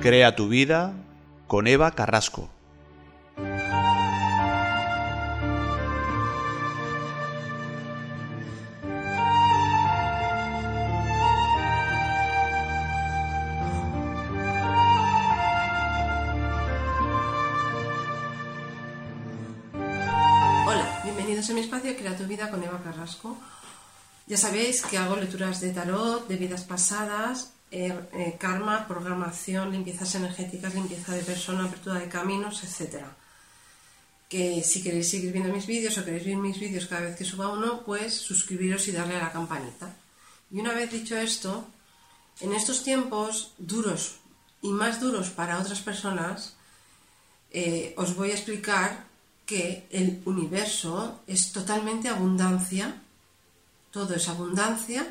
Crea tu vida con Eva Carrasco. Hola, bienvenidos a mi espacio Crea tu vida con Eva Carrasco. Ya sabéis que hago lecturas de tarot, de vidas pasadas, eh, eh, karma, programación, limpiezas energéticas, limpieza de persona, apertura de caminos, etc. Que si queréis seguir viendo mis vídeos o queréis ver mis vídeos cada vez que suba uno, pues suscribiros y darle a la campanita. Y una vez dicho esto, en estos tiempos duros y más duros para otras personas, eh, os voy a explicar que el universo es totalmente abundancia, todo es abundancia,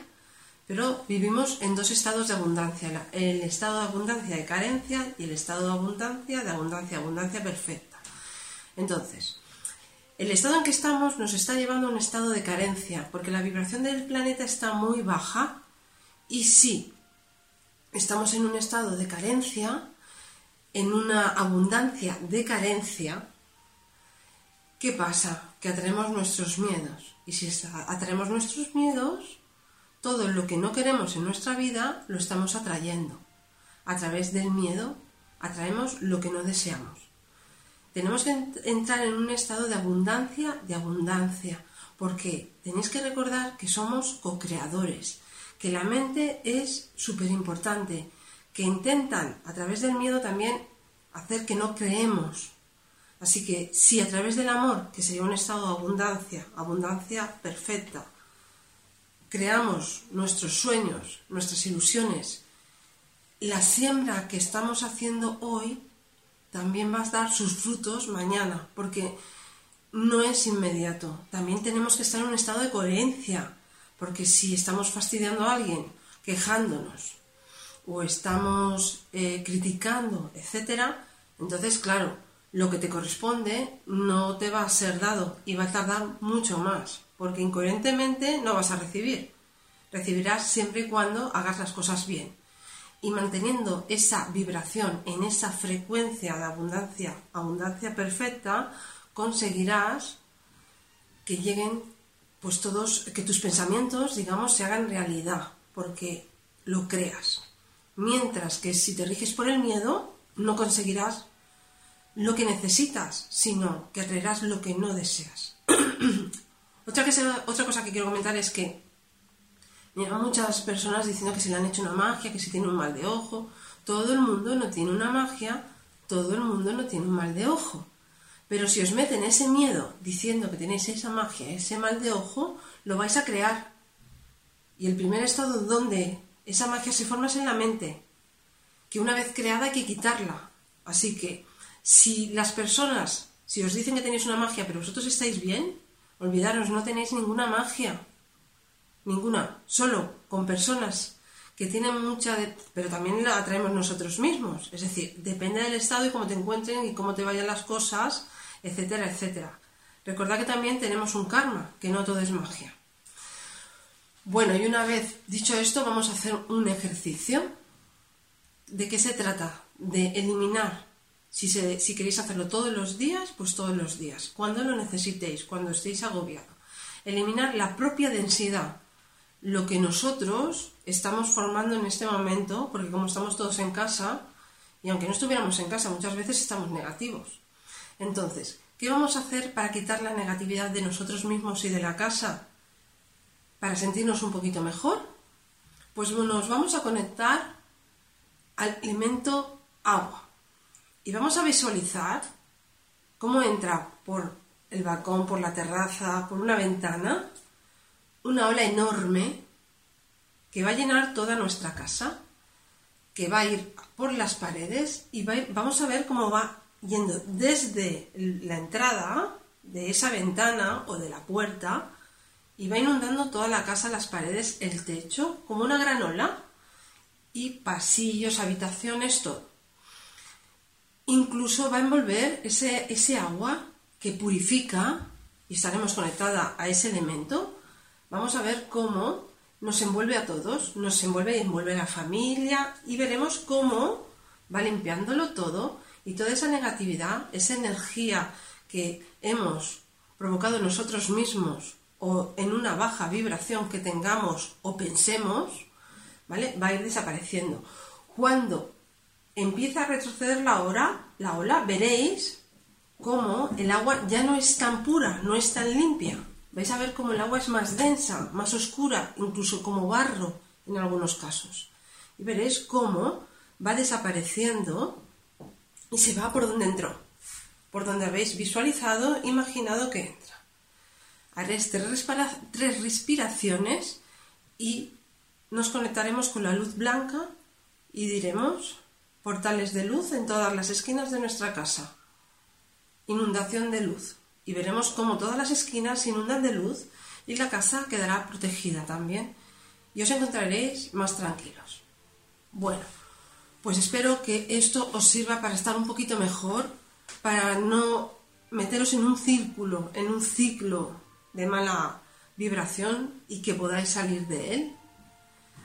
pero vivimos en dos estados de abundancia, el estado de abundancia de carencia y el estado de abundancia de abundancia, abundancia perfecta. Entonces, el estado en que estamos nos está llevando a un estado de carencia, porque la vibración del planeta está muy baja y si estamos en un estado de carencia, en una abundancia de carencia, ¿qué pasa? Que atraemos nuestros miedos. Y si atraemos nuestros miedos, todo lo que no queremos en nuestra vida lo estamos atrayendo. A través del miedo atraemos lo que no deseamos. Tenemos que ent- entrar en un estado de abundancia, de abundancia, porque tenéis que recordar que somos co-creadores, que la mente es súper importante, que intentan a través del miedo también hacer que no creemos. Así que si a través del amor, que sería un estado de abundancia, abundancia perfecta, creamos nuestros sueños, nuestras ilusiones, la siembra que estamos haciendo hoy también va a dar sus frutos mañana, porque no es inmediato. También tenemos que estar en un estado de coherencia, porque si estamos fastidiando a alguien, quejándonos, o estamos eh, criticando, etcétera, entonces, claro, lo que te corresponde no te va a ser dado y va a tardar mucho más, porque incoherentemente no vas a recibir. Recibirás siempre y cuando hagas las cosas bien. Y manteniendo esa vibración en esa frecuencia de abundancia, abundancia perfecta, conseguirás que lleguen pues todos, que tus pensamientos, digamos, se hagan realidad, porque lo creas. Mientras que si te riges por el miedo, no conseguirás lo que necesitas, sino que atraerás lo que no deseas. Otra, se- cosa que quiero comentar es que mira, muchas personas diciendo que se le han hecho una magia, que si tiene un mal de ojo. Todo el mundo no tiene una magia, todo el mundo no tiene un mal de ojo. Pero si os meten ese miedo diciendo que tenéis esa magia, ese mal de ojo, lo vais a crear. Y el primer estado donde esa magia se forma es en la mente, que una vez creada hay que quitarla. Así que si las personas, si os dicen que tenéis una magia, pero vosotros estáis bien, olvidaros, no tenéis ninguna magia. Ninguna. Solo con personas que tienen mucha... de- pero también la atraemos nosotros mismos. Es decir, depende del estado y cómo te encuentren y cómo te vayan las cosas, etcétera, etcétera. Recordad que también tenemos un karma, que no todo es magia. Bueno, y una vez dicho esto, vamos a hacer un ejercicio. ¿De qué se trata? De eliminar. Si, queréis hacerlo todos los días, pues todos los días. Cuando lo necesitéis, cuando estéis agobiados. Eliminar la propia densidad. Lo que nosotros estamos formando en este momento, porque como estamos todos en casa, y aunque no estuviéramos en casa, muchas veces estamos negativos. Entonces, ¿qué vamos a hacer para quitar la negatividad de nosotros mismos y de la casa? Para sentirnos un poquito mejor. Pues nos vamos a conectar al elemento agua. Y vamos a visualizar cómo entra por el balcón, por la terraza, por una ventana, una ola enorme que va a llenar toda nuestra casa, que va a ir por las paredes y vamos a ver cómo va yendo desde la entrada de esa ventana o de la puerta y va inundando toda la casa, las paredes, el techo, como una granola y pasillos, habitaciones, todo. Incluso va a envolver ese, ese agua que purifica y estaremos conectada a ese elemento. Vamos a ver cómo nos envuelve a todos, nos envuelve y envuelve a la familia y veremos cómo va limpiándolo todo y toda esa negatividad, esa energía que hemos provocado nosotros mismos o en una baja vibración que tengamos o pensemos, ¿vale? Va a ir desapareciendo. Cuando empieza a retroceder la ola, la ola, veréis cómo el agua ya no es tan pura, no es tan limpia. Vais a ver cómo el agua es más densa, más oscura, incluso como barro en algunos casos. Y veréis cómo va desapareciendo y se va por donde entró, por donde habéis visualizado, imaginado que entra. Haréis tres respiraciones y nos conectaremos con la luz blanca y diremos portales de luz en todas las esquinas de nuestra casa. Inundación de luz. Y veremos cómo todas las esquinas se inundan de luz y la casa quedará protegida también. Y os encontraréis más tranquilos. Bueno, pues espero que esto os sirva para estar un poquito mejor, para no meteros en un círculo, en un ciclo de mala vibración y que podáis salir de él.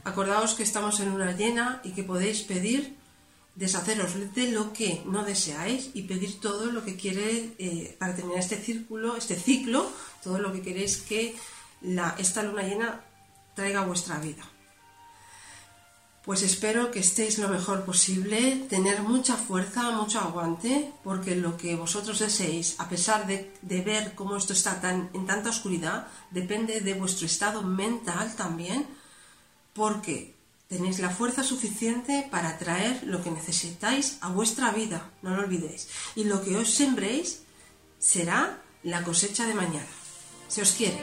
Acordaos que estamos en una llena y que podéis pedir deshaceros de lo que no deseáis y pedir todo lo que quiere eh, para terminar este círculo, este ciclo, todo lo que queréis que esta luna llena traiga a vuestra vida. Pues espero que estéis lo mejor posible, tener mucha fuerza, mucho aguante, porque lo que vosotros deseéis, a pesar de, de ver cómo esto está tan, en tanta oscuridad, depende de vuestro estado mental también, porque tenéis la fuerza suficiente para traer lo que necesitáis a vuestra vida, no lo olvidéis. Y lo que os sembréis será la cosecha de mañana. Se os quiere.